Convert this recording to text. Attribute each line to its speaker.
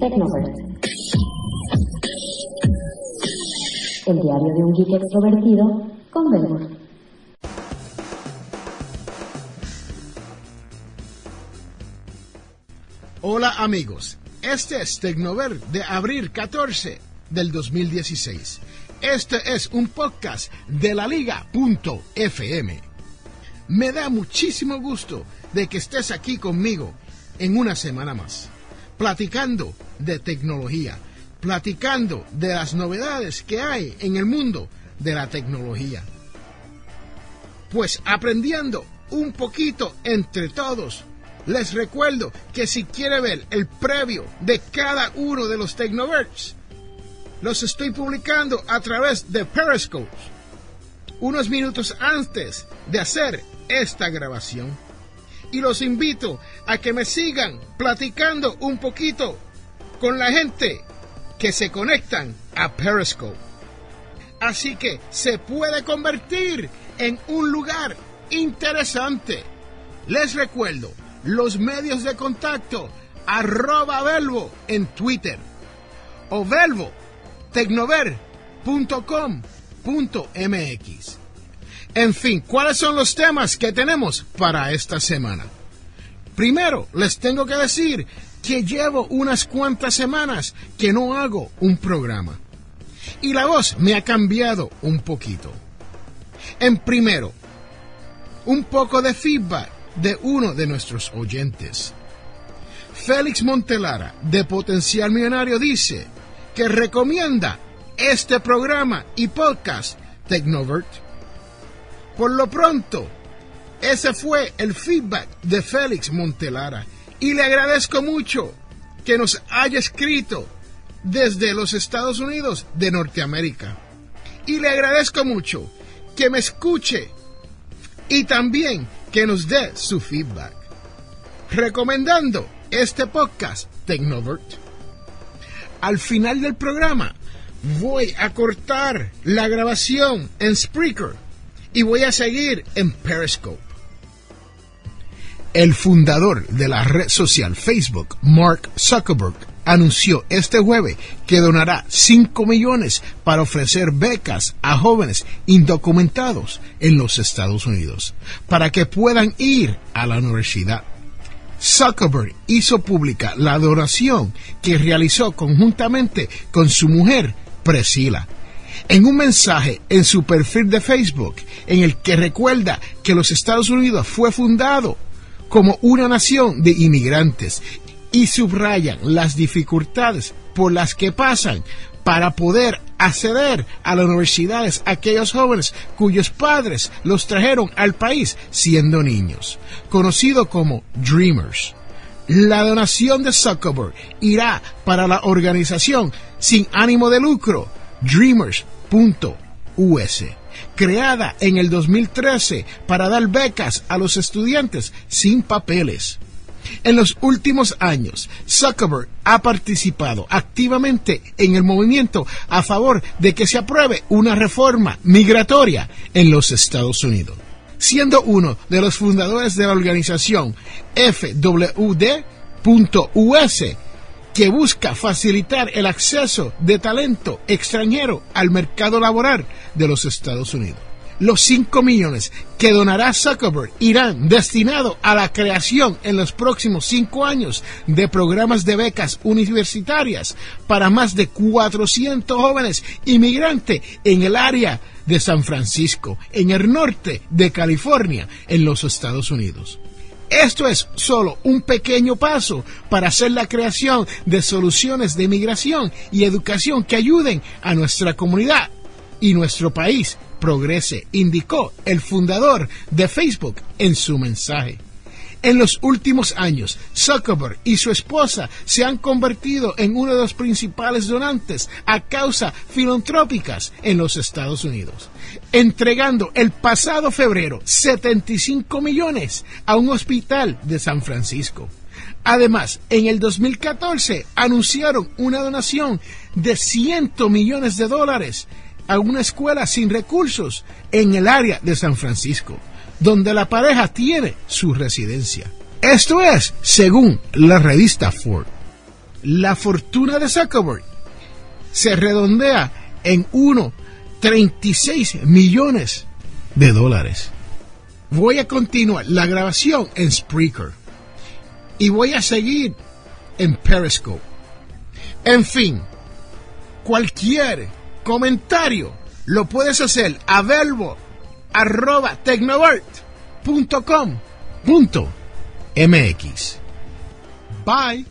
Speaker 1: Tecnovert. El diario de un geek extrovertido con Belmont.
Speaker 2: Hola amigos, este es Tecnover de abril 14 del 2016. Este es un podcast de la liga.fm. Me da muchísimo gusto de que estés aquí conmigo en una semana más, platicando de tecnología, platicando de las novedades que hay en el mundo de la tecnología. Pues aprendiendo un poquito entre todos, les recuerdo que si quiere ver el previo de cada uno de los Tecnoverts, los estoy publicando a través de Periscope unos minutos antes de hacer esta grabación. Y los invito a que me sigan platicando un poquito con la gente que se conectan a Periscope. Así que se puede convertir en un lugar interesante. Les recuerdo los medios de contacto arroba Velvo en Twitter o Velvo tecnover.com.mx. En fin, ¿cuáles son los temas que tenemos para esta semana? Primero, les tengo que decir que llevo unas cuantas semanas que no hago un programa. Y la voz me ha cambiado un poquito. En primero, un poco de feedback de uno de nuestros oyentes. Félix Montelara, de Potencial Millonario, dice que recomienda este programa y podcast Tecnovert. Por lo pronto, ese fue el feedback de Félix Montelara y le agradezco mucho que nos haya escrito desde los Estados Unidos de Norteamérica. Y le agradezco mucho que me escuche y también que nos dé su feedback. Recomendando este podcast Tecnovert. Al final del programa voy a cortar la grabación en Spreaker y voy a seguir en Periscope. El fundador de la red social Facebook, Mark Zuckerberg, anunció este jueves que donará 5 millones para ofrecer becas a jóvenes indocumentados en los Estados Unidos para que puedan ir a la universidad. Zuckerberg hizo pública la donación que realizó conjuntamente con su mujer, Priscilla, en un mensaje en su perfil de Facebook en el que recuerda que los Estados Unidos fue fundado como una nación de inmigrantes y subrayan las dificultades por las que pasan para poder acceder a las universidades aquellos jóvenes cuyos padres los trajeron al país siendo niños, conocido como Dreamers. La donación de Zuckerberg irá para la organización sin ánimo de lucro Dreamers.us, creada en el 2013 para dar becas a los estudiantes sin papeles. En los últimos años, Zuckerberg ha participado activamente en el movimiento a favor de que se apruebe una reforma migratoria en los Estados Unidos, siendo uno de los fundadores de la organización FWD.us, que busca facilitar el acceso de talento extranjero al mercado laboral de los Estados Unidos. Los 5 millones que donará Zuckerberg irán destinados a la creación en los próximos 5 años de programas de becas universitarias para más de 400 jóvenes inmigrantes en el área de San Francisco, en el norte de California, en los Estados Unidos. Esto es solo un pequeño paso para hacer la creación de soluciones de inmigración y educación que ayuden a nuestra comunidad y nuestro país progrese, indicó el fundador de Facebook en su mensaje. En los últimos años, Zuckerberg y su esposa se han convertido en uno de los principales donantes a causas filantrópicas en los Estados Unidos, entregando el pasado febrero 75 millones a un hospital de San Francisco. Además, en el 2014 anunciaron una donación de 100 millones de dólares a una escuela sin recursos en el área de San Francisco, donde la pareja tiene su residencia. Esto es, según la revista Ford. La fortuna de Zuckerberg se redondea en 1,36 millones de dólares. Voy a continuar la grabación en Spreaker y voy a seguir en Periscope. En fin, cualquier comentario lo puedes hacer a verbo arroba tecnovert.com.mx. Bye.